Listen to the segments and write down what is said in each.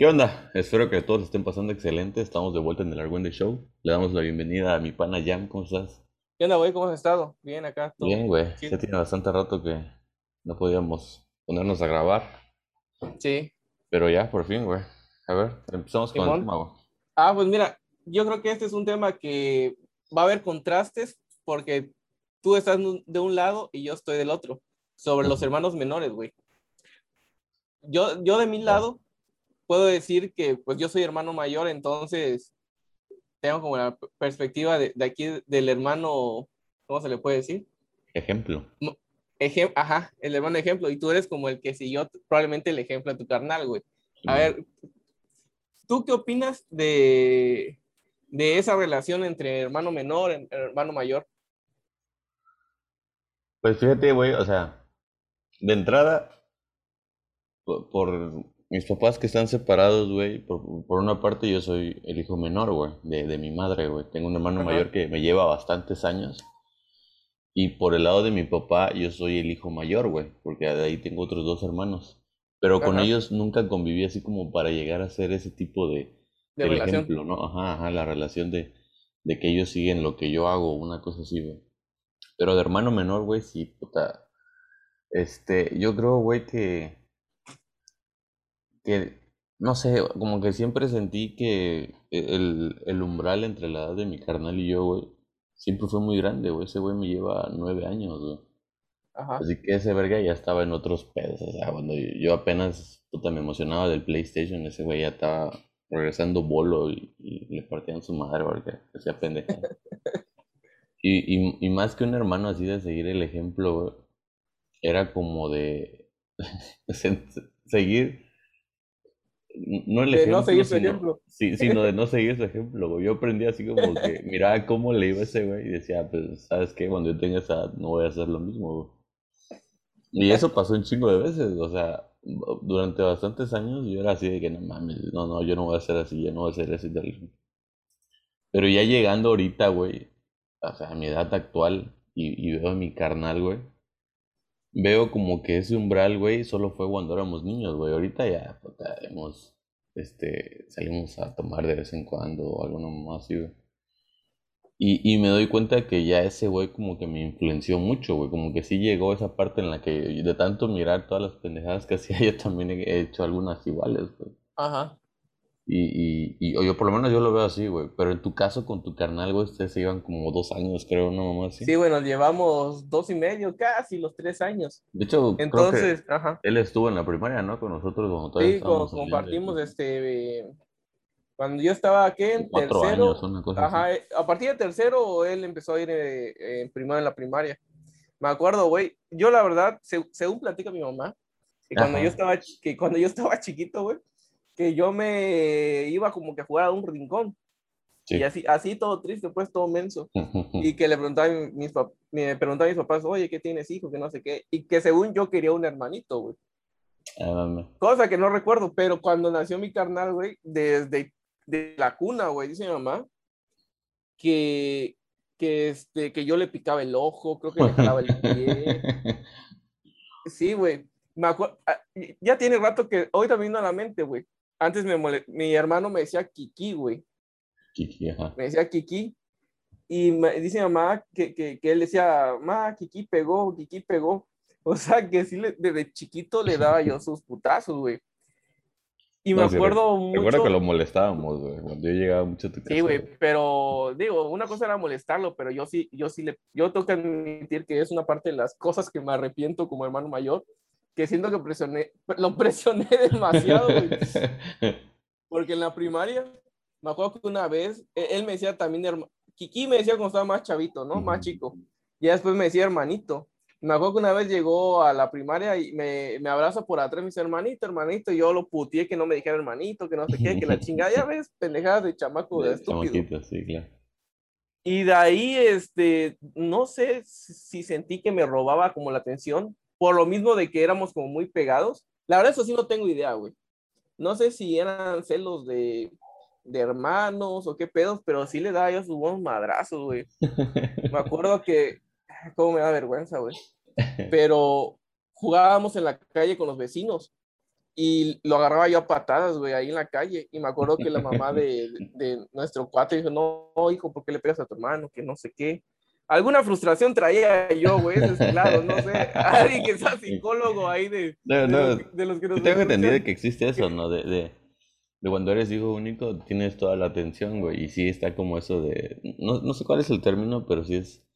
¿Qué onda? Espero que todos estén pasando excelente. Estamos de vuelta en el Argüende Show. Le damos la bienvenida a mi pana Jam. ¿Cómo estás? ¿Qué onda, güey? ¿Cómo has estado? Bien, acá, todo Bien, güey. chido. Ya tiene bastante rato que no podíamos ponernos a grabar. Sí. Pero ya, por fin, güey. A ver, empezamos con el tema, güey. Ah, pues mira, yo creo que este es un tema que va a haber contrastes porque tú estás de un lado y yo estoy del otro, sobre los hermanos menores, güey. Yo, yo de mi lado puedo decir que pues yo soy hermano mayor, entonces tengo como la perspectiva de, de aquí del hermano, ¿cómo se le puede decir? Ejemplo. Ejem- Ajá, el hermano ejemplo, y tú eres como el que siguió probablemente el ejemplo de tu carnal, güey. A ver, ¿tú qué opinas de, de esa relación entre hermano menor y hermano mayor? Pues fíjate, güey, o sea, de entrada, por, por mis papás que están separados, güey, por, por una parte yo soy el hijo menor, güey, de, de mi madre, güey. Tengo un hermano Ajá. mayor que me lleva bastantes años. Y por el lado de mi papá, yo soy el hijo mayor, güey, porque de ahí tengo otros dos hermanos. Pero con ellos nunca conviví así como para llegar a ser ese tipo de, De el relación. ejemplo, ¿no? Ajá, ajá, la relación de, de que ellos siguen lo que yo hago, una cosa así, güey. Pero de hermano menor, güey, sí, puta. Este, yo creo, güey, que, que, no sé, como que siempre sentí que el, el umbral entre la edad de mi carnal y yo, güey, siempre fue muy grande, güey. Ese güey me lleva nueve años, güey. Ajá. Así que ese verga ya estaba en otros pedos. O sea, cuando yo, apenas puta, me emocionaba del PlayStation, ese güey ya estaba regresando bolo y, y le partían su madre porque hacía pendeja. Y, y, y más que un hermano así de seguir el ejemplo, güey, era como de se- seguir, no el De no ejemplo, seguir su sino, ejemplo. sí, sino de no seguir su ejemplo, güey. Yo aprendí así como que miraba cómo le iba ese güey y decía, pues, ¿sabes qué? Cuando yo tenga esa edad no voy a hacer lo mismo, güey. Y eso pasó un chingo de veces, o sea, durante bastantes años yo era así de que no mames, no, no, yo no voy a ser así, yo no voy a ser así. tal". Pero ya llegando ahorita, güey, o sea, a mi edad actual y, y veo a mi carnal, güey, veo como que ese umbral, güey, solo fue cuando éramos niños, güey. Ahorita ya, puta, hemos, este, salimos a tomar de vez en cuando o algo más. Y, y me doy cuenta que ya ese güey como que me influenció mucho, güey. Como que sí llegó esa parte en la que de tanto mirar todas las pendejadas que hacía, yo también he hecho algunas iguales, güey. Ajá. Y, y, y o yo por lo menos yo lo veo así, güey. Pero en tu caso con tu carnal, güey, ustedes se iban como dos años, creo, una mamá así. Sí, bueno, llevamos dos y medio, casi los tres años. De hecho, creo que Entonces, ajá. él estuvo en la primaria, ¿no? Con nosotros cuando todavía Sí, compartimos este. eh, Cuando yo estaba aquí en Cuatro tercero, años, una cosa así. Ajá, eh, a partir de tercero él empezó a ir eh, eh, en primero en la primaria. Me acuerdo, güey, yo la verdad, se- según platica mi mamá, que cuando Ajá. yo estaba, que cuando yo estaba chiquito, güey, que yo me iba como que a jugar a un rincón Sí. y así, así todo triste, pues todo menso. Y que le preguntaba a mis, me preguntaba a mis papás, oye, ¿qué tienes hijo? Que no sé qué. Y que según yo quería un hermanito, güey. Ah, mames. Cosa que no recuerdo, pero cuando nació mi carnal, güey, desde de la cuna, güey, dice mi mamá, que, que, este, que yo le picaba el ojo, creo que le jalaba el pie. Sí, güey. Me acuerdo, ya tiene rato que hoy también vino a la mente, güey. Antes me mole- mi hermano me decía Kiki, güey. Kiki, ajá. Me decía Kiki. Y me dice mamá que, que, que él decía, ma, Kiki pegó, Kiki pegó. O sea, que sí, le- desde chiquito le daba yo sus putazos, güey. Y me No, sí, acuerdo Recuerdo mucho. que lo molestábamos, güey, cuando yo llegaba mucho a tu casa. Sí, güey, pero digo, una cosa era molestarlo, pero yo sí, yo sí le, yo tengo que admitir que es una parte de las cosas que me arrepiento como hermano mayor, que siento que presioné, lo presioné demasiado, güey, porque en la primaria, me acuerdo que una vez, e- él me decía también, Kiki me decía cuando estaba más chavito, ¿no? Más chico, y después me decía hermanito. Me acuerdo que una vez llegó a la primaria y me, me abraza por atrás, me dice hermanito, hermanito, y yo lo puteé que no me dijera hermanito, que no sé qué, que la chingada, ya ves, pendejadas de chamaco de estúpido. sí, claro. Y de ahí, este, no sé si sentí que me robaba como la atención, por lo mismo de que éramos como muy pegados. La verdad, eso sí no tengo idea, güey. No sé si eran celos de, de hermanos o qué pedos, pero sí le daba yo sus buenos madrazos, güey. Me acuerdo que, cómo me da vergüenza, güey. Pero jugábamos en la calle con los vecinos y lo agarraba yo a patadas, güey, ahí en la calle. Y me acuerdo que la mamá de, de, nuestro cuate dijo, no, hijo, ¿por qué le pegas a tu hermano? Que no sé qué. Alguna frustración traía yo, güey, es claro, no sé. Alguien que sea psicólogo ahí de, no, no, de, los, que nos Tengo entendido que existe eso, ¿no? De, de, de, cuando eres hijo único tienes toda la atención, güey. Y sí está como eso de... No, no sé cuál es el término, pero sí es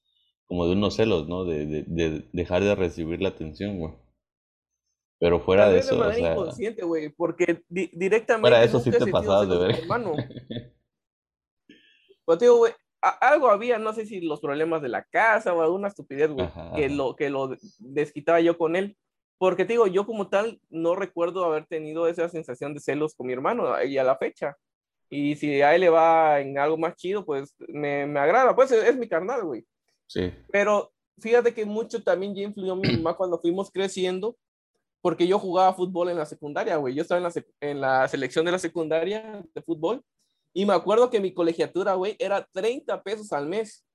como de unos celos, ¿no? De, de, de dejar de recibir la atención, güey. Pero fuera de eso, de manera o sea, inconsciente, güey, porque directamente fuera de eso sí te pasabas de ver. Hermano. pues digo, güey, algo había, no sé si los problemas de la casa o alguna estupidez, güey, que lo que lo desquitaba yo con él. Porque te digo, yo como tal no recuerdo haber tenido esa sensación de celos con mi hermano y a la fecha. Y si a él le va en algo más chido, pues me, me agrada. Pues es, es mi carnal, güey. Sí. Pero fíjate que mucho también ya influyó mi mamá cuando fuimos creciendo porque yo jugaba fútbol en la secundaria, güey. Yo estaba en la, en la selección de la secundaria de fútbol y me acuerdo que mi colegiatura, güey, era 30 pesos al mes.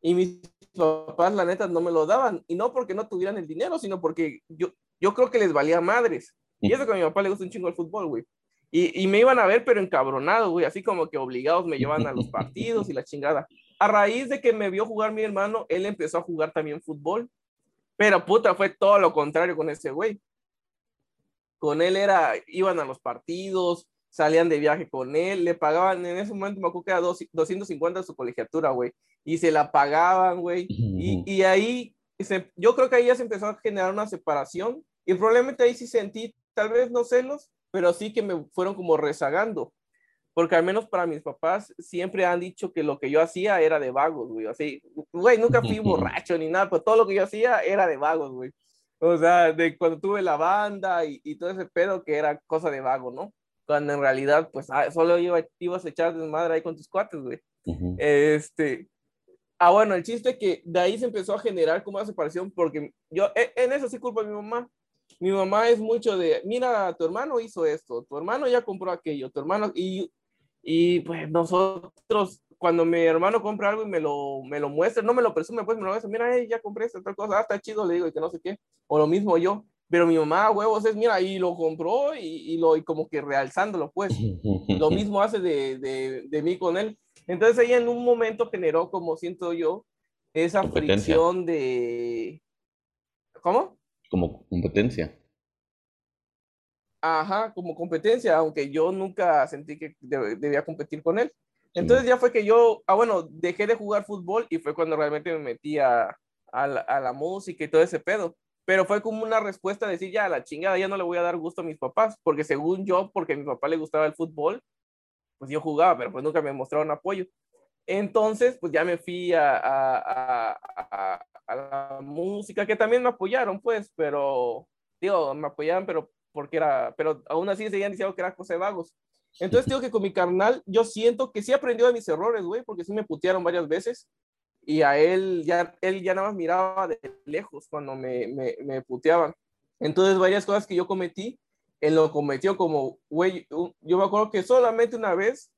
Y mis papás, la neta, no me lo daban. Y no porque no tuvieran el dinero, sino porque yo, yo creo que les valía madres. Y eso que a mi papá le gusta un chingo el fútbol, güey. Y, y, me iban a ver, pero encabronado, güey. Así como que obligados me llevan a los partidos y la chingada. A raíz de que me vio jugar mi hermano, él empezó a jugar también fútbol. Pero puta, fue todo lo contrario con ese güey con él era, iban a los partidos, salían de viaje con él, le pagaban, en ese momento me acuerdo que era 250 su colegiatura, güey, y se la pagaban, güey, y, y, ahí, yo creo que ahí ya se empezó a generar una separación, y probablemente ahí sí sentí, tal vez no celos, pero sí que me fueron como rezagando, porque al menos para mis papás siempre han dicho que lo que yo hacía era de vagos, güey, así, güey, nunca fui borracho ni nada, pero todo lo que yo hacía era de vagos, güey. O sea, de cuando tuve la banda y, y, todo ese pedo que era cosa de vago, ¿no? Cuando en realidad, pues, ah, solo iba, ibas a echar desmadre ahí con tus cuates, güey. Este. Ah, bueno, el chiste es que de ahí se empezó a generar como una separación, porque yo, e, en eso sí culpa a mi mamá. Mi mamá es mucho de, mira, tu hermano hizo esto, tu hermano ya compró aquello, tu hermano, y, y pues nosotros cuando mi hermano compra algo y me lo, me lo muestra, no me lo presume, pues me lo muestra, mira, hey, ya compré esta tal cosa, ah, está chido, le digo, y que no sé qué, o lo mismo yo, pero mi mamá, huevos, es, mira, y lo compró y, y lo, y como que realzándolo, pues, lo mismo hace de, de, de, mí con él. Entonces ella en un momento generó, como siento yo, esa fricción de... ¿Cómo? Como competencia. Ajá, como competencia, aunque yo nunca sentí que debía competir con él. Entonces ya fue que yo, ah, bueno, dejé de jugar fútbol y fue cuando realmente me metí a, a, la, música y todo ese pedo. Pero fue como una respuesta de decir, ya, la chingada, ya no le voy a dar gusto a mis papás, porque según yo, porque a mi papá le gustaba el fútbol, pues yo jugaba, pero pues nunca me mostraron apoyo. Entonces, pues ya me fui a, a, a, a la música, que también me apoyaron, pues, pero, digo, me apoyaban, pero porque era, pero aún así seguían diciendo que era cosa de vagos. Entonces digo que con mi carnal yo siento que sí aprendió de mis errores, güey, porque sí me putearon varias veces y a él ya, él ya nada más miraba de lejos cuando me, me, me puteaban. Entonces varias cosas que yo cometí, él lo cometió como, güey, yo me acuerdo que solamente una vez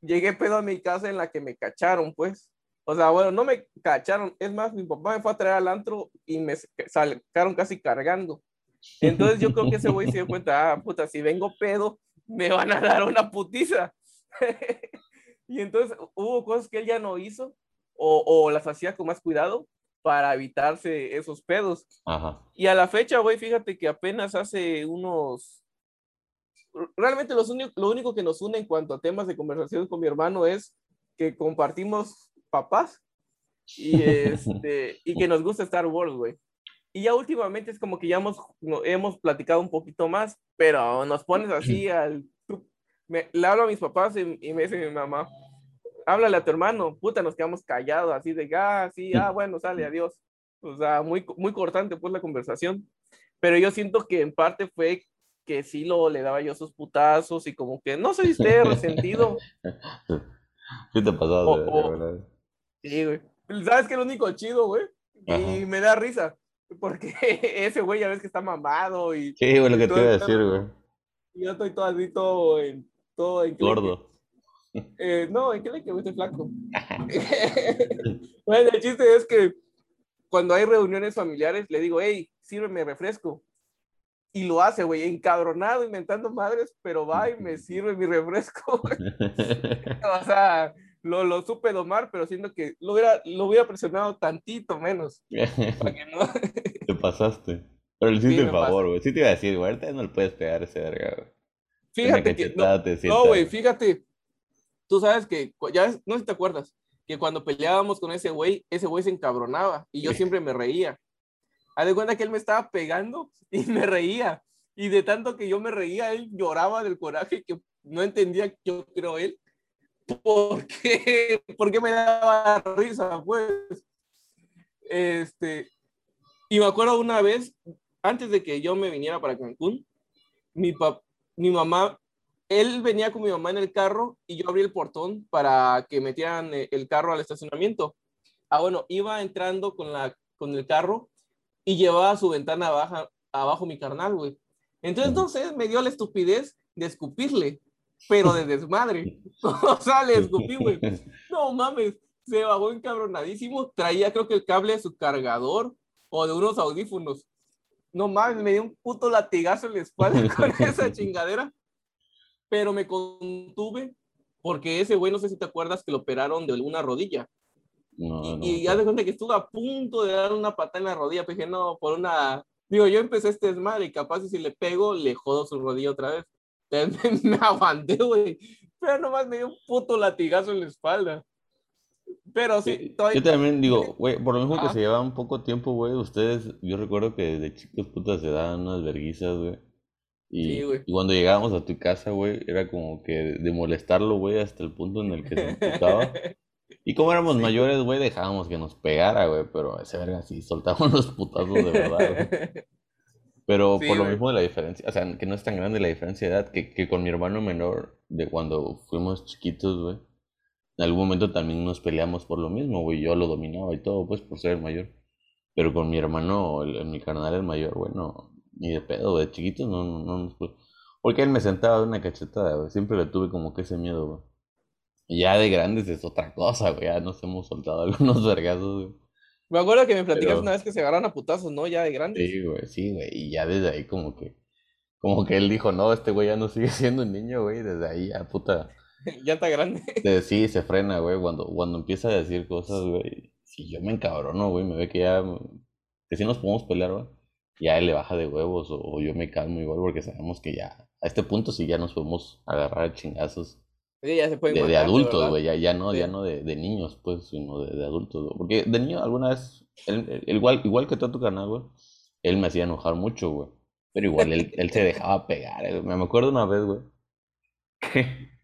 llegué pedo a mi casa en la que me cacharon, pues. O sea, bueno, no me cacharon, es más, mi papá me fue a traer al antro y me sacaron casi cargando. Entonces yo creo que ese güey se dio cuenta, ah, puta, si vengo pedo, me van a dar una putiza. y entonces hubo cosas que él ya no hizo o, o, las hacía con más cuidado para evitarse esos pedos. Y a la fecha, güey, fíjate que apenas hace unos... Realmente los lo único que nos une en cuanto a temas de conversación con mi hermano es que compartimos papás y, este, y que nos gusta Star Wars, güey. Y ya últimamente es como que ya hemos, hemos platicado un poquito más, pero nos pones así al... Me, le hablo a mis papás y, me dice mi mamá, háblale a tu hermano, puta, nos quedamos callados, así de, ah, sí, ah, bueno, sale, adiós. O sea, muy, muy cortante pues la conversación. Pero yo siento que en parte fue que sí lo le daba yo sus putazos y como que no sé esté resentido. Sí te pasado, de, verdad. Sí, güey. ¿Sabes qué lo único chido, güey? Y me da risa porque ese güey ya ves que está mamado y... Sí, güey, lo que te iba a decir, güey. Yo estoy todo así, todo en... Todo en Gordo. Eh, no, en qué le que estoy flaco. bueno, el chiste es que cuando hay reuniones familiares, le digo, hey, sírveme refresco. y lo hace, güey, encabronado, inventando madres, pero va y me sirve mi refresco, o sea, lo, lo, supe domar, pero siento que lo hubiera, lo hubiera presionado tantito menos. para que no... Te pasaste. Pero le hiciste sí, el favor, güey. Sí te iba a decir, güey, ahorita no le puedes pegar ese verga, güey. Fíjate que. No, güey, fíjate. Tú sabes que, ya no sé si te acuerdas, que cuando peleábamos con ese güey, ese güey se encabronaba y yo siempre me reía. Haz de cuenta que él me estaba pegando y me reía. Y de tanto que yo me reía, él lloraba del coraje que no entendía, yo creo él, por qué, por qué me daba risa, pues. Este, y me acuerdo una vez, antes de que yo me viniera para Cancún, mi, pap mi mamá, él venía con mi mamá en el carro y yo abrí el portón para que metieran eh, el carro al estacionamiento. Ah, bueno, iba entrando con, la, con el carro y llevaba su ventana baja, abajo mi carnal, güey. Entonces, no me dio la estupidez de escupirle, pero de desmadre. o sea, le escupí, güey. No mames, se bajó encabronadísimo. Traía, creo que el cable de su cargador o de unos audífonos no mames, me dio un puto latigazo en la espalda con esa chingadera. Pero me contuve porque ese güey, no sé si te acuerdas que lo operaron de una rodilla. y, ya de cuenta que estuve a punto de dar una patada en la rodilla, pero dije, no, por una. Digo, yo empecé este desmadre y capaz si le pego, le jodo su rodilla otra vez. Entonces, me, me aguanté, güey. Pero nomás me dio un puto latigazo en la espalda. Pero sí, Yo también digo, güey, por lo mismo que se lleva un poco tiempo, güey, ustedes, yo recuerdo que desde chicos putas se daban unas verguizas, güey. Y, y, cuando llegábamos a tu casa, güey, era como que de molestarlo, güey, hasta el punto en el que se emputaba. Y como éramos mayores, güey, dejábamos que nos pegara, güey, pero ese verga sí, soltábamos los putazos de verdad, güey. Pero por lo mismo de la diferencia, o sea, que no es tan grande la diferencia de edad, que, que con mi hermano menor, de cuando fuimos chiquitos, güey, en algún momento también nos peleamos por lo mismo, güey. Yo lo dominaba y todo, pues, por ser el mayor. Pero con mi hermano, el, mi carnal, el mayor, güey, no, ni de pedo, de chiquito, no, no, no nos Porque él me sentaba de una cachetada, güey. Siempre le tuve como que ese miedo, güey. Y ya de grandes es otra cosa, güey. Ya nos hemos soltado algunos vergazos, güey. Me acuerdo que me platicaste una vez que se agarraron a putazos, ¿no? Ya de grandes. Sí, güey, sí, güey. Y ya desde ahí como que, como que él dijo, no, este güey ya no sigue siendo un niño, güey. Desde ahí ya, puta ya está grande. Sí, se frena, güey. Cuando, cuando empieza a decir cosas, güey. Si yo me encabrono, güey, me ve que ya. Que si nos podemos pelear, güey. Ya él le baja de huevos o, yo me calmo igual porque sabemos que ya. A este punto sí ya nos podemos agarrar a chingazos. Sí, ya se puede de, de, adultos, güey. Ya, ya no, ya no de, de, niños, pues, sino de, de adultos. Porque de niño alguna vez. igual, igual que todo tu canal, güey. Él me hacía enojar mucho, güey. Pero igual él, él se dejaba pegar. Me acuerdo una vez, güey. Que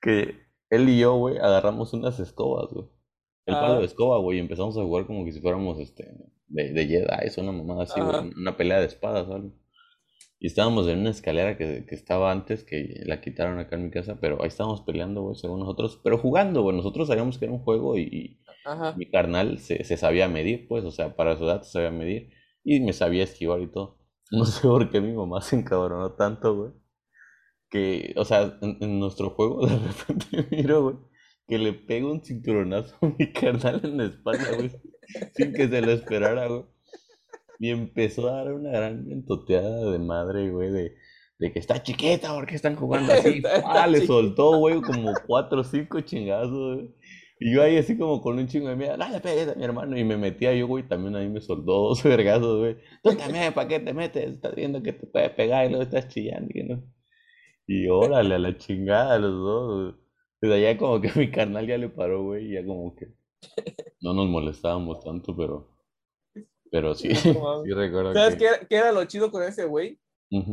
que él y yo, güey, agarramos unas escobas, güey. El palo de ah. escoba, güey, y empezamos a jugar como que si fuéramos, este, de, de Jedi, una mamada así, una pelea de espadas o algo. Y estábamos en una escalera que, que, estaba antes, que la quitaron acá en mi casa, pero ahí estábamos peleando, güey, según nosotros, pero jugando, güey, nosotros sabíamos que era un juego y, mi carnal se, se, sabía medir, pues, o sea, para su edad se sabía medir y me sabía esquivar y todo. No sé por qué mi mamá se encabronó tanto, güey que, o sea, en, nuestro juego de repente miro, güey, que le pego un cinturonazo a mi carnal en la espalda, güey, sin que se lo esperara, güey. Y empezó a dar una gran mentoteada de madre, güey, de, de que está chiquita, porque están jugando así? ah, le soltó, güey, como cuatro o cinco chingazos, güey. Y yo ahí así como con un chingo de miedo, dale, a mi hermano. Y me metía yo, güey, también ahí me soltó dos vergazos, güey. Tú también, ¿para qué te metes? Estás viendo que te puede pegar y luego estás chillando, y no. Y órale, a la chingada los dos. Desde allá como que mi carnal ya le paró, güey, y ya como que no nos molestábamos tanto, pero pero sí, sí recuerdo ¿Sabes qué, era lo chido con ese güey?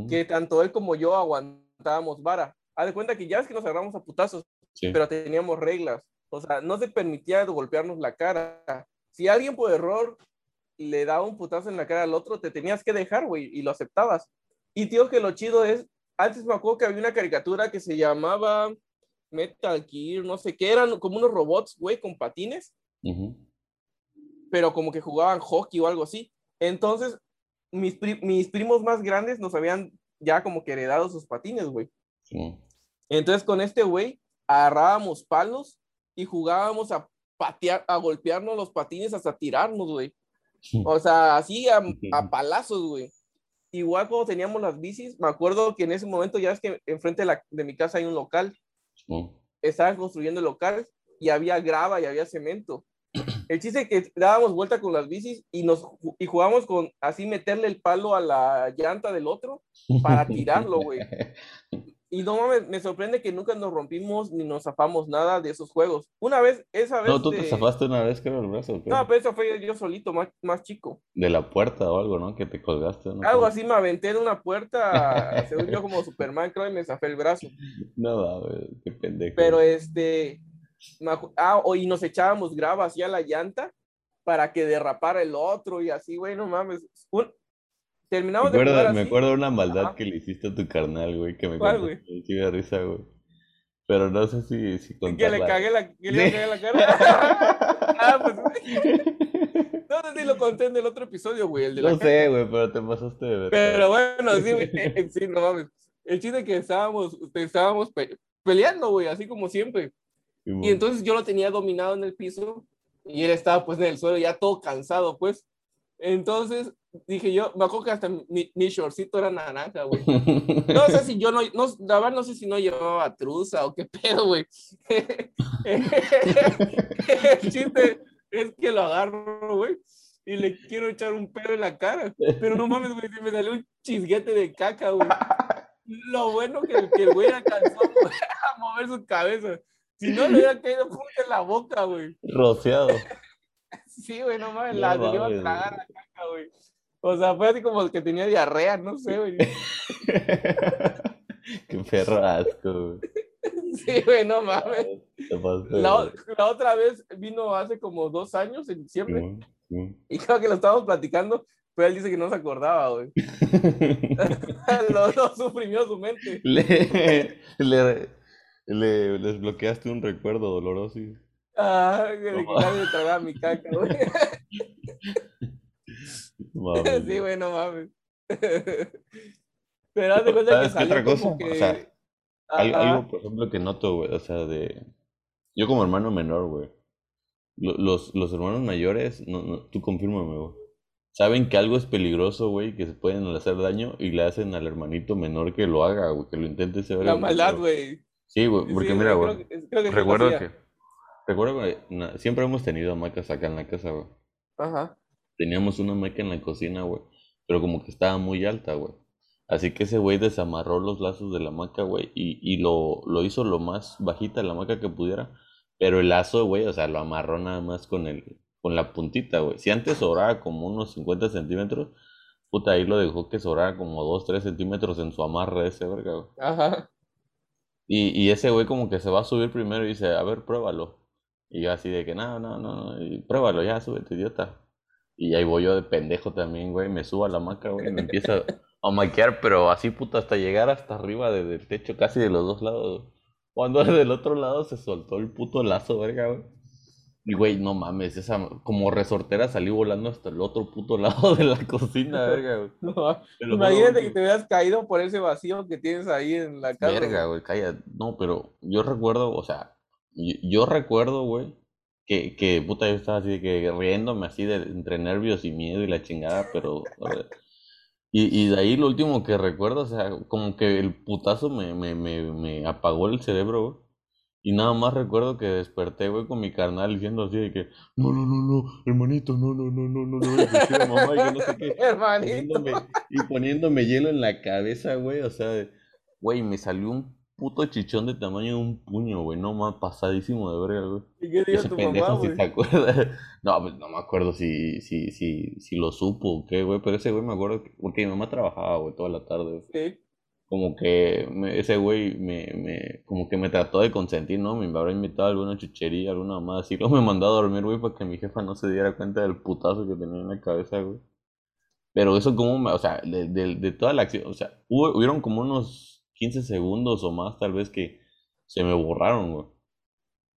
Que tanto él como yo aguantábamos vara. Haz de cuenta que ya es que nos agarramos a putazos, pero teníamos reglas. O sea, no se permitía golpearnos la cara. Si alguien por error le daba un putazo en la cara al otro, te tenías que dejar, güey, y lo aceptabas. Y tío, que lo chido es antes me acuerdo que había una caricatura que se llamaba Metal Gear, no sé qué, eran como unos robots, güey, con patines, pero como que jugaban hockey o algo así. Entonces, mis, mis primos más grandes nos habían ya como que heredado sus patines, güey. Entonces, con este güey, agarrábamos palos y jugábamos a patear, a golpearnos los patines hasta tirarnos, güey. O sea, así a, a palazos, güey. igual cuando teníamos las bicis, me acuerdo que en ese momento ya es que enfrente de, la, de mi casa hay un local. Estaban construyendo el local y había grava y había cemento. El chiste es que dábamos vuelta con las bicis y nos y jugamos con así meterle el palo a la llanta del otro para tirarlo, güey. Y no mames, me sorprende que nunca nos rompimos ni nos zafamos nada de esos juegos. Una vez, esa vez. No, tú te zafaste una vez, creo, el brazo. No, pero eso fue yo solito, más, más chico. De la puerta o algo, ¿no? Que te colgaste. Algo así, me aventé en una puerta, según yo, como Superman, creo, y me zafé el brazo. No, güey, qué pendejo. Pero este. Ah, y nos echábamos grava así a la llanta para que derrapara el otro y así, güey, no mames. Terminamos de Me acuerdo de una maldad que le hiciste a tu carnal, güey, que me ¿Cuál, güey? de risa, güey. Pero no sé si, si Que le cagué la, que le cagué la cara. ah, pues, No sé si lo conté en el otro episodio, güey. El de no sé, güey, pero te pasaste de ver. Pero bueno, sí, güey. Sí, no mames. El chiste es que estábamos, estábamos peleando, güey, así como siempre. Y entonces yo lo tenía dominado en el piso y él estaba pues en el suelo ya todo cansado, pues. Entonces dije yo, me acuerdo que hasta mi, mi shortcito era naranja, güey. No sé si yo no, no, la verdad no sé si no llevaba truza o qué pedo, güey. El chiste es que lo agarro, güey, y le quiero echar un pedo en la cara, pero no mames, güey, me salió un chisguete de caca, güey. Lo bueno que, que el güey alcanzó a mover su cabeza. Si no, le hubiera caído en la boca, güey. Rociado. Sí, güey, no mames, la se iba a tragar la caca, güey. O sea, fue así como que tenía diarrea, no sé, güey. Qué perro asco, güey. Sí, güey, no mames. La, la, otra vez vino hace como dos años, en diciembre. Y creo que lo estábamos platicando, pero él dice que no se acordaba, güey. lo, suprimió su mente. Le, le, le desbloqueaste un recuerdo doloroso. Ah, que le tragar mi caca, güey. sí, güey, no mames. Pero haz de cuenta que salió otra cosa? como que... O sea, algo, por ejemplo, que noto, güey, o sea, de... Yo como hermano menor, güey. Los, los hermanos mayores, no, no, tú confírmame, güey. Saben que algo es peligroso, güey, que se pueden hacer daño y le hacen al hermanito menor que lo haga, güey, que lo intente ser. La maldad, güey. Sí, güey, porque mira, güey. Recuerdo que. Recuerdo que siempre hemos tenido hamacas acá en la casa, güey. Ajá teníamos una hamaca en la cocina, güey, pero como que estaba muy alta, güey. Así que ese güey desamarró los lazos de la hamaca, güey, y, y lo, lo hizo lo más bajita la hamaca que pudiera. Pero el lazo, güey, o sea, lo amarró nada más con el, con la puntita, güey. Si antes sobraba como unos 50 centímetros, puta, ahí lo dejó que sobrara como 2, 3 centímetros en su amarre ese, verga, güey. Ajá. Y, y ese güey como que se va a subir primero y dice, a ver, pruébalo. Y yo así de que, no, no, no, y pruébalo ya, súbete, idiota. Y ahí voy yo de pendejo también, güey. Me subo a la hamaca, güey. Me empieza a maquear, pero así, puta, hasta llegar hasta arriba del techo, casi de los dos lados. Cuando del otro lado se soltó el puto lazo, verga, güey. Y, güey, no mames, esa como resortera salí volando hasta el otro puto lado de la cocina, verga, güey. No, imagínate que te hubieras caído por ese vacío que tienes ahí en la casa. Verga, güey, calla. No, pero yo recuerdo, o sea, yo recuerdo, güey, que, que puta, yo estaba así de que riéndome así de entre nervios y miedo y la chingada, pero y, y de ahí lo último que recuerdo, o sea, como que el putazo me, me, me, me apagó el cerebro, güey. Y nada más recuerdo que desperté, güey, con mi carnal diciendo así de que, no, no, no, no, hermanito, no, no, no, no, no, no, mamá, y no sé qué. hermanito. y poniéndome hielo en la cabeza, güey, o sea, güey, me salió un puto chichón de tamaño de un puño, güey. No más pasadísimo de verga, güey. ¿Y qué dijo tu mamá, güey? Si se acuerda. No, pues no me acuerdo si, si, si, si lo supo o qué, güey. Pero ese güey me acuerdo que, porque mi mamá trabajaba, güey, toda la tarde. Sí. Como que ese güey me, me, como que me trató de consentir, ¿no? Me habrá invitado a alguna chuchería, alguna más así. Luego me mandó a dormir, güey, para que mi jefa no se diera cuenta del putazo que tenía en la cabeza, güey. Pero eso como, o sea, de, de, de toda la acción, o sea, hubo, hubieron como unos 15 segundos o más, tal vez que se me borraron, güey.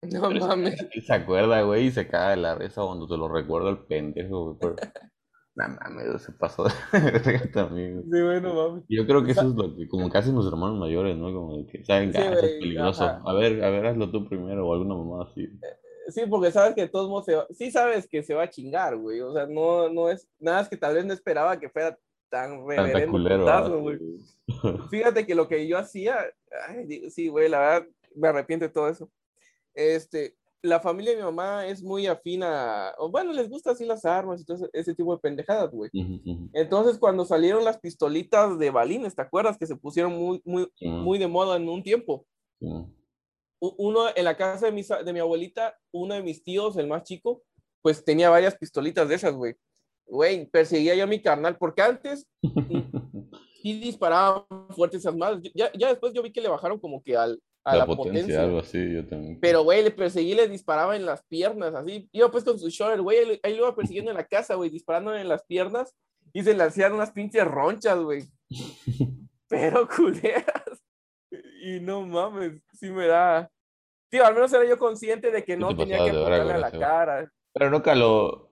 No mames. Se acuerda, güey, y se cae de la risa cuando te lo recuerda el pendejo, güey. Pero... no mames, se pasó de también, Sí, bueno, mames. Yo creo que eso es lo que, como hacen los hermanos mayores, ¿no? Como que saben que ah, es peligroso. A ver, a ver, hazlo tú primero o alguna mamá así. Eh, sí, porque sabes que de todos modos se va, sí sabes que se va a chingar, güey. O sea, no, no es, nada es que tal vez no esperaba que fuera tan reverendo güey. Fíjate que lo que yo hacía, sí, güey, la verdad, me arrepiento de todo eso. Este, la familia de mi mamá es muy afina, o bueno, les gusta así las armas y todo ese, tipo de pendejadas, güey. Entonces, cuando salieron las pistolitas de balines, ¿te acuerdas? Que se pusieron muy, muy, muy de moda en un tiempo. Uno, en la casa de mi, de mi abuelita, uno de mis tíos, el más chico, pues tenía varias pistolitas de esas, güey. Güey, perseguía yo a mi carnal, porque antes sí disparaban fuertes esas madres. Ya, ya después yo vi que le bajaron como que al, a la, potencia, algo así, yo también. Pero, güey, le perseguí, le disparaba en las piernas, así. Iba pues con su shoulder, güey, ahí lo iba persiguiendo en la casa, güey, disparando en las piernas y se le hacían unas pinches ronchas, güey. Pero culeras. Y no mames, sí me da. Tío, al menos era yo consciente de que no tenía que apuntarle a la cara. Pero nunca lo.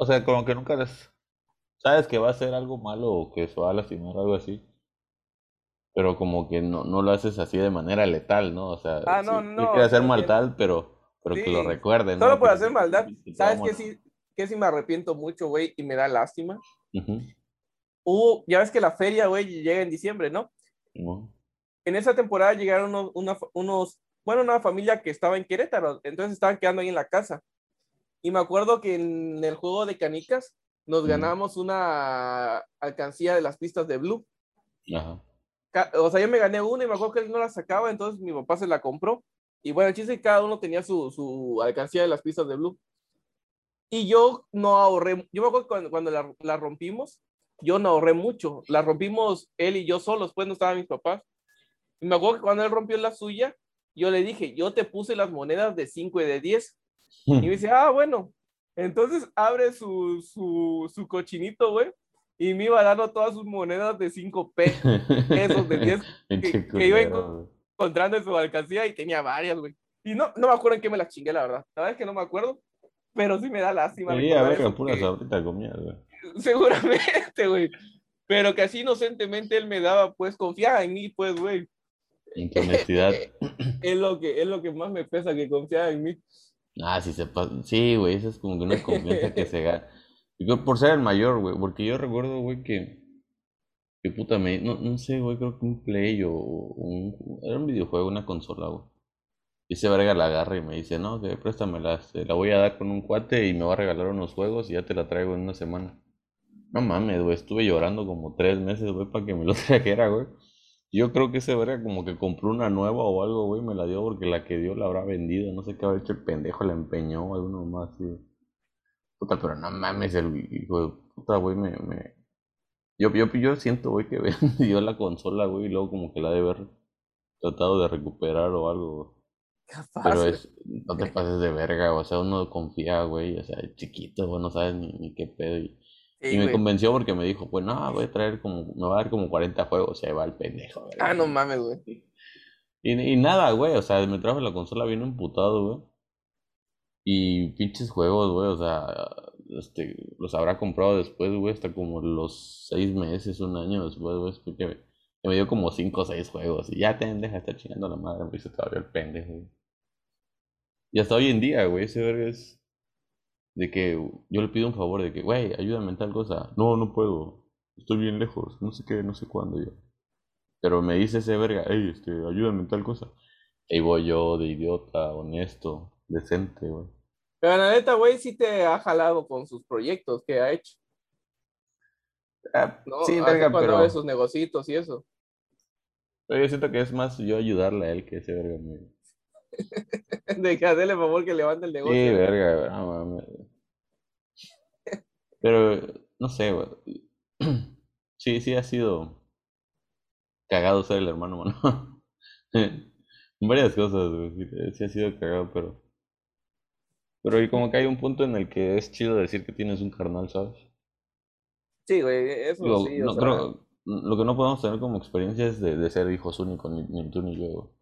O sea, como que nunca les. Sabes que va a ser algo malo o que se va a lastimar o algo así pero como que no, no lo haces así de manera letal, ¿no? O sea, ah, no, no, quiere hacer maldad, pero, pero que lo recuerden. Solo por hacer maldad. ¿Sabes qué sí, qué sí me arrepiento mucho, güey? Y me da lástima. Hubo, ya ves que la feria, güey, llega en diciembre, ¿no? En esa temporada llegaron unos, una, unos, bueno, una familia que estaba en Querétaro, entonces estaban quedando ahí en la casa. Y me acuerdo que en el juego de canicas nos ganamos una alcancía de las pistas de Blue. Ajá o sea, yo me gané una y me acuerdo que él no la sacaba, entonces mi papá se la compró. Y bueno, el chiste es que cada uno tenía su, su alcancía de las pistas de Blue. Y yo no ahorré, yo me acuerdo que cuando, cuando la, la, rompimos, yo no ahorré mucho. La rompimos él y yo solos, pues no estaban mis papás. Y me acuerdo que cuando él rompió la suya, yo le dije, yo te puse las monedas de 5 y de 10. Y me dice, ah, bueno. Entonces abre su, su, su cochinito, güey, y me iba dando todas sus monedas de 5 pesos de 10 que, iba encontrando en su alcancía y tenía varias, güey. Y no, no me acuerdo en qué me las chingué, la verdad. La verdad es que no me acuerdo, pero sí me da lástima. Sí, a ver, puras ahorita comía, güey. Seguramente, güey. Pero que así inocentemente él me daba, pues, confiaba en mí, pues, güey. En tu honestidad. es, lo que, es lo que más me pesa, que confiaba en mí. Ah, sí, se Sí, güey, eso es como que una confianza que se gana por ser el mayor, güey, porque yo recuerdo, güey, que, que puta, me, no, no sé, güey, creo que un Play o un, era un videojuego, una consola, güey. Y ese verga la agarra y me dice, no, que préstamela, este, la voy a dar con un cuate y me va a regalar unos juegos y ya te la traigo en una semana. No mames, güey, estuve llorando como tres meses, güey, para que me lo trajera, güey. Yo creo que ese verga como que compró una nueva o algo, güey, me la dio porque la que dio la habrá vendido, no sé qué habrá hecho el pendejo, la empeñó o alguno más, güey. Puta, pero no mames, el hijo de puta, güey, me, me... Yo, yo, yo siento, güey, que vendió la consola, güey, y luego como que la debe haber tratado de recuperar o algo, Pero es, no te pases de verga, o sea, uno confía, güey, o sea, chiquito, güey, no sabes ni, ni qué pedo. Y, me convenció porque me dijo, pues no, voy a traer como, me va a dar como 40 juegos, y ahí va el pendejo. güey. Ah, no mames, güey. Y, y nada, güey, o sea, me trajo la consola bien emputado, güey. Y pinches juegos, güey, o sea, este, los habrá comprado después, güey, hasta como los seis meses, un año después, güey, porque me, dio como cinco o seis juegos. Y ya te deja de estar chingando la madre, me dice todavía el pendejo. Y hasta hoy en día, güey, ese verga es de que yo le pido un favor de que, güey, ayúdame en tal cosa. No, no puedo. Estoy bien lejos, no sé qué, no sé cuándo yo. Pero me dice ese verga, hey, este, ayúdame en tal cosa. Y voy yo de idiota, honesto, decente, güey. Pero la neta, güey, sí te ha jalado con sus proyectos que ha hecho. Ah, sí, verga, pero... esos negocitos y eso. Pero yo siento que es más yo ayudarle a él que ese verga mío. de que hacerle favor que levante el negocio. Sí, verga, no mames. Pero, no sé, güey. Sí, sí ha sido cagado ser el hermano, mano. Varias cosas, güey. Sí ha sido cagado, pero... Pero y como que hay un punto en el que es chido decir que tienes un carnal, ¿sabes? Sí, güey, eso sí. No, creo, lo que no podemos tener como experiencia es de, de ser hijos únicos, ni, tú ni yo.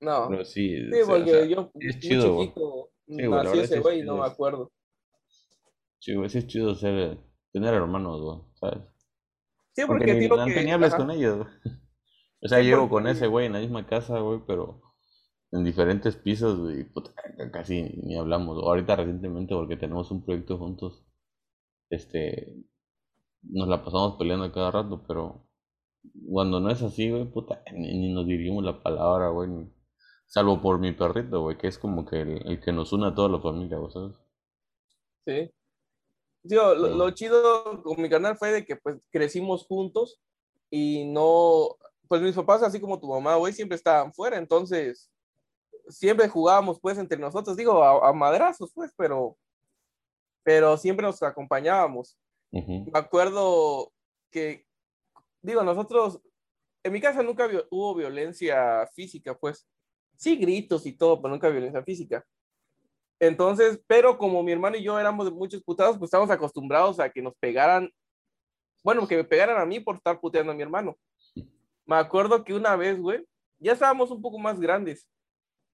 No. Pero sí, sí porque yo es chido, chiquito sí, nací ese güey y no me acuerdo. Sí, güey, sí es chido ser, tener hermanos, güey, ¿sabes? Sí, porque, porque ni, que... hables con ellos, güey. O sea, llevo con ese güey en la misma casa, güey, pero en diferentes pisos, y casi ni hablamos. Ahorita recientemente, porque tenemos un proyecto juntos, este, nos la pasamos peleando cada rato, pero cuando no es así, güey, puta, ni, nos dirigimos la palabra, güey. Salvo por mi perrito, güey, que es como que el, que nos une a toda la familia, güey, ¿sabes? Sí. Tío, lo, chido con mi canal fue de que pues crecimos juntos y no, pues mis papás, así como tu mamá, güey, siempre estaban fuera, entonces siempre jugábamos pues entre nosotros, digo, a, madrazos pues, pero, pero siempre nos acompañábamos. Me acuerdo que, digo, nosotros, en mi casa nunca hubo violencia física, pues, sí gritos y todo, pero nunca violencia física. Entonces, pero como mi hermano y yo éramos muchos putados, pues estábamos acostumbrados a que nos pegaran, bueno, que me pegaran a mí por estar puteando a mi hermano. Me acuerdo que una vez, güey, ya estábamos un poco más grandes.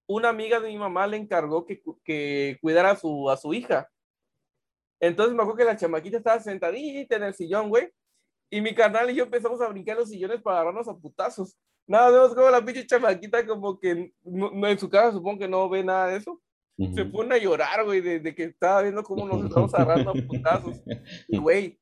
Una amiga de mi mamá le encargó que, que cuidara a su, a su hija. Entonces me acuerdo que la chamaquita estaba sentadita en el sillón, güey. Y mi carnal y yo empezamos a brincar los sillones para agarrarnos a putazos. Nada, vemos como la pinche chamaquita como que no, en su casa supongo que no ve nada de eso se pone a llorar, güey, de, que estaba viendo cómo nos estamos agarrando a putazos. Y, güey,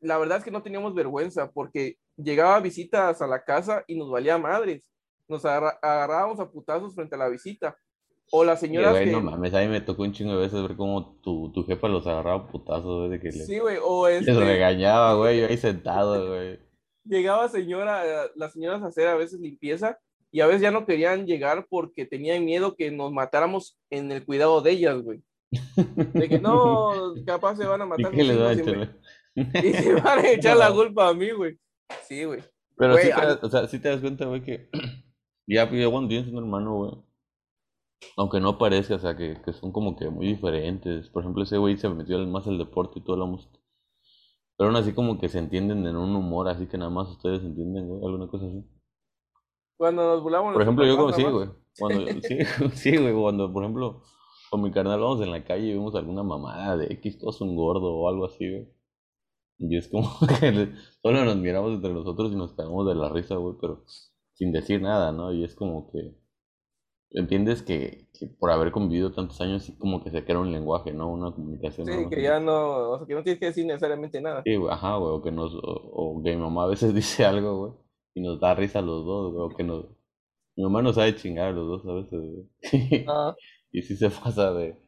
la verdad es que no teníamos vergüenza porque llegaba visitas a la casa y nos valía madres. Nos agarrábamos a putazos frente a la visita. O la señora. Güey, no mames, a mí me tocó un chingo de veces ver cómo tu, tu jefa los agarraba a putazos, güey, que Sí, güey, o este... Les regañaba, güey, yo ahí sentado, güey. Llegaba señora, las señoras a hacer a veces limpieza y a veces ya no querían llegar porque tenían miedo que nos matáramos en el cuidado de ellas, güey. De que no, capaz se van a matar. ¿Y, y se van a echar la culpa a mí, güey. Sí, güey. Pero sí, te, o sea, sí te das cuenta, güey, que ya, ya cuando tienes un hermano, güey, aunque no parezca, o sea, que, que, son como que muy diferentes. Por ejemplo, ese güey se metió más al deporte y toda la música. Pero aún así como que se entienden en un humor, así que nada más ustedes entienden, güey, alguna cosa así. Cuando nos burlamos. Por ejemplo, yo como sí, güey. Cuando, sí, sí, güey, cuando, por ejemplo, con mi carnal vamos en la calle y vemos alguna mamada de X, es un gordo o algo así, güey. Y es como que solo nos miramos entre nosotros y nos cagamos de la risa, güey, pero sin decir nada, ¿no? Y es como que entiendes que, que por haber convivido tantos años, como que se crea un lenguaje, ¿no? Una comunicación. Sí, que ya no, o sea, que no tienes que decir necesariamente nada. Sí, güey, ajá, güey, o que nos, o, o que mi mamá a veces dice algo, güey y nos da risa a los dos, güey, que nos... Mi mamá nos sabe chingar a los dos a veces, ah. y sí se pasa de...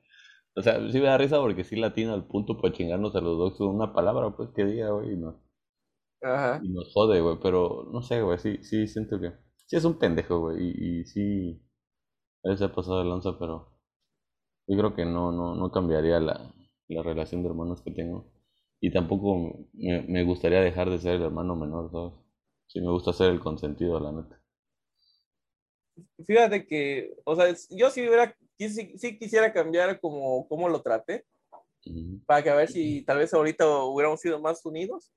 O sea, sí me da risa porque sí latina al punto para chingarnos a los dos con una palabra, pues, que diga, güey, y, no, Ajá. y nos jode, güey, pero no sé, güey, sí, sí siento que... Sí es un pendejo, güey, y, y sí... A veces ha pasado de lanza, pero... Yo creo que no, no, no cambiaría la, la relación de hermanos que tengo. Y tampoco me, me gustaría dejar de ser el hermano menor, ¿sabes? Sí, me gusta ser el consentido, la neta. Fíjate que, o sea, yo sí, hubiera, sí, quisiera cambiar como, como lo trate, para que a ver si tal vez ahorita hubiéramos sido más unidos.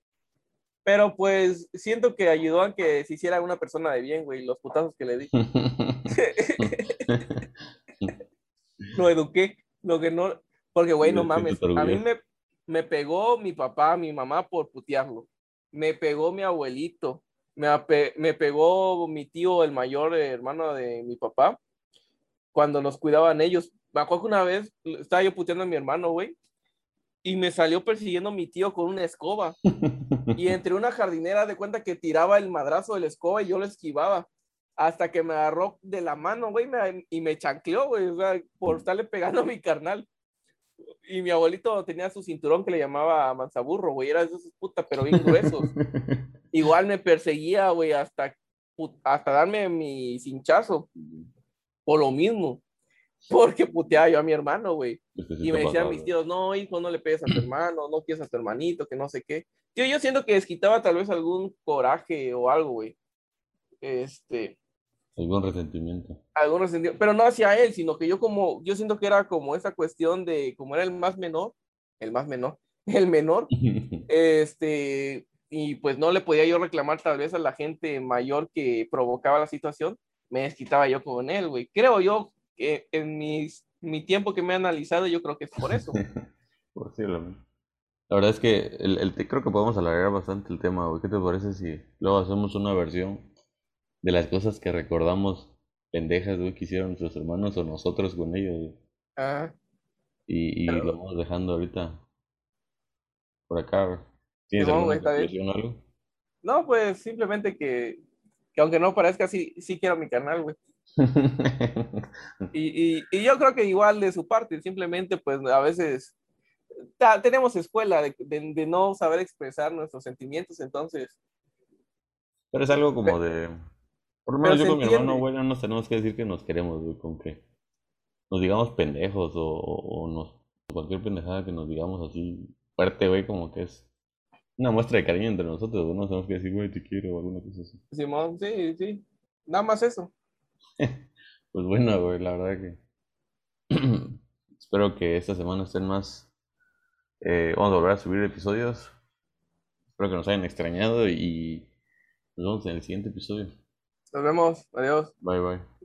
Pero pues siento que ayudó a que se hiciera una persona de bien, güey, los putazos que le di. lo eduqué, lo que no, porque güey, no mames, a mí me, me pegó mi papá, mi mamá por putearlo. Me pegó mi abuelito, me, pegó mi tío, el mayor hermano de mi papá, cuando nos cuidaban ellos. Me acuerdo que una vez estaba yo puteando a mi hermano, güey, y me salió persiguiendo mi tío con una escoba. y entre una jardinera de cuenta que tiraba el madrazo de la escoba y yo lo esquivaba. Hasta que me agarró de la mano, güey, y me chancleó, güey, o sea, por estarle pegando a mi carnal. Y mi abuelito tenía su cinturón que le llamaba manzaburro, güey, era de esos puta, pero bien gruesos. igual me perseguía, güey, hasta, hasta darme mi cinchazo. Por lo mismo. Porque puteaba yo a mi hermano, güey. Y me decían mis tíos, no, hijo, no le pegues a tu hermano, no quieres a tu hermanito, que no sé qué. Tío, yo siento que desquitaba tal vez algún coraje o algo, güey. Este. Algún resentimiento. Algún resentimiento, pero no hacia él, sino que yo como, yo siento que era como esa cuestión de, como era el más menor, el más menor, el menor, este, y pues no le podía yo reclamar tal vez a la gente mayor que provocaba la situación, me desquitaba yo con él, güey. Creo yo que en mis, mi tiempo que me he analizado, yo creo que es por eso. Posiblemente. La verdad es que el, el, creo que podemos alargar bastante el tema, güey. ¿Qué te parece si luego hacemos una versión de las cosas que recordamos pendejas, güey, que hicieron nuestros hermanos o nosotros con ellos, Ah. Y, y lo vamos dejando ahorita por acá, güey. ¿Tienes Simón, alguna güey, está bien. conclusión o algo? No, pues simplemente que, que aunque no parezca, sí, sí quiero mi canal, güey. Y, y, y yo creo que igual de su parte, simplemente pues a veces ta- tenemos escuela de, de- de no saber expresar nuestros sentimientos, entonces, Pero es algo como de... Por lo menos yo con mi hermano, entiende. güey, no nos tenemos que decir que nos queremos, güey, con que nos digamos pendejos o, o nos... Cualquier pendejada que nos digamos así fuerte, güey, como que es una muestra de cariño entre nosotros, no tenemos que decir, güey, te quiero o alguna cosa así. Simón, sí, sí, nada más eso. Pues bueno, güey, la verdad que... Espero que esta semana estén más... eh, vamos a volver a subir episodios. Espero que nos hayan extrañado y nos vemos en el siguiente episodio. Nos vemos, adiós. Bye, bye.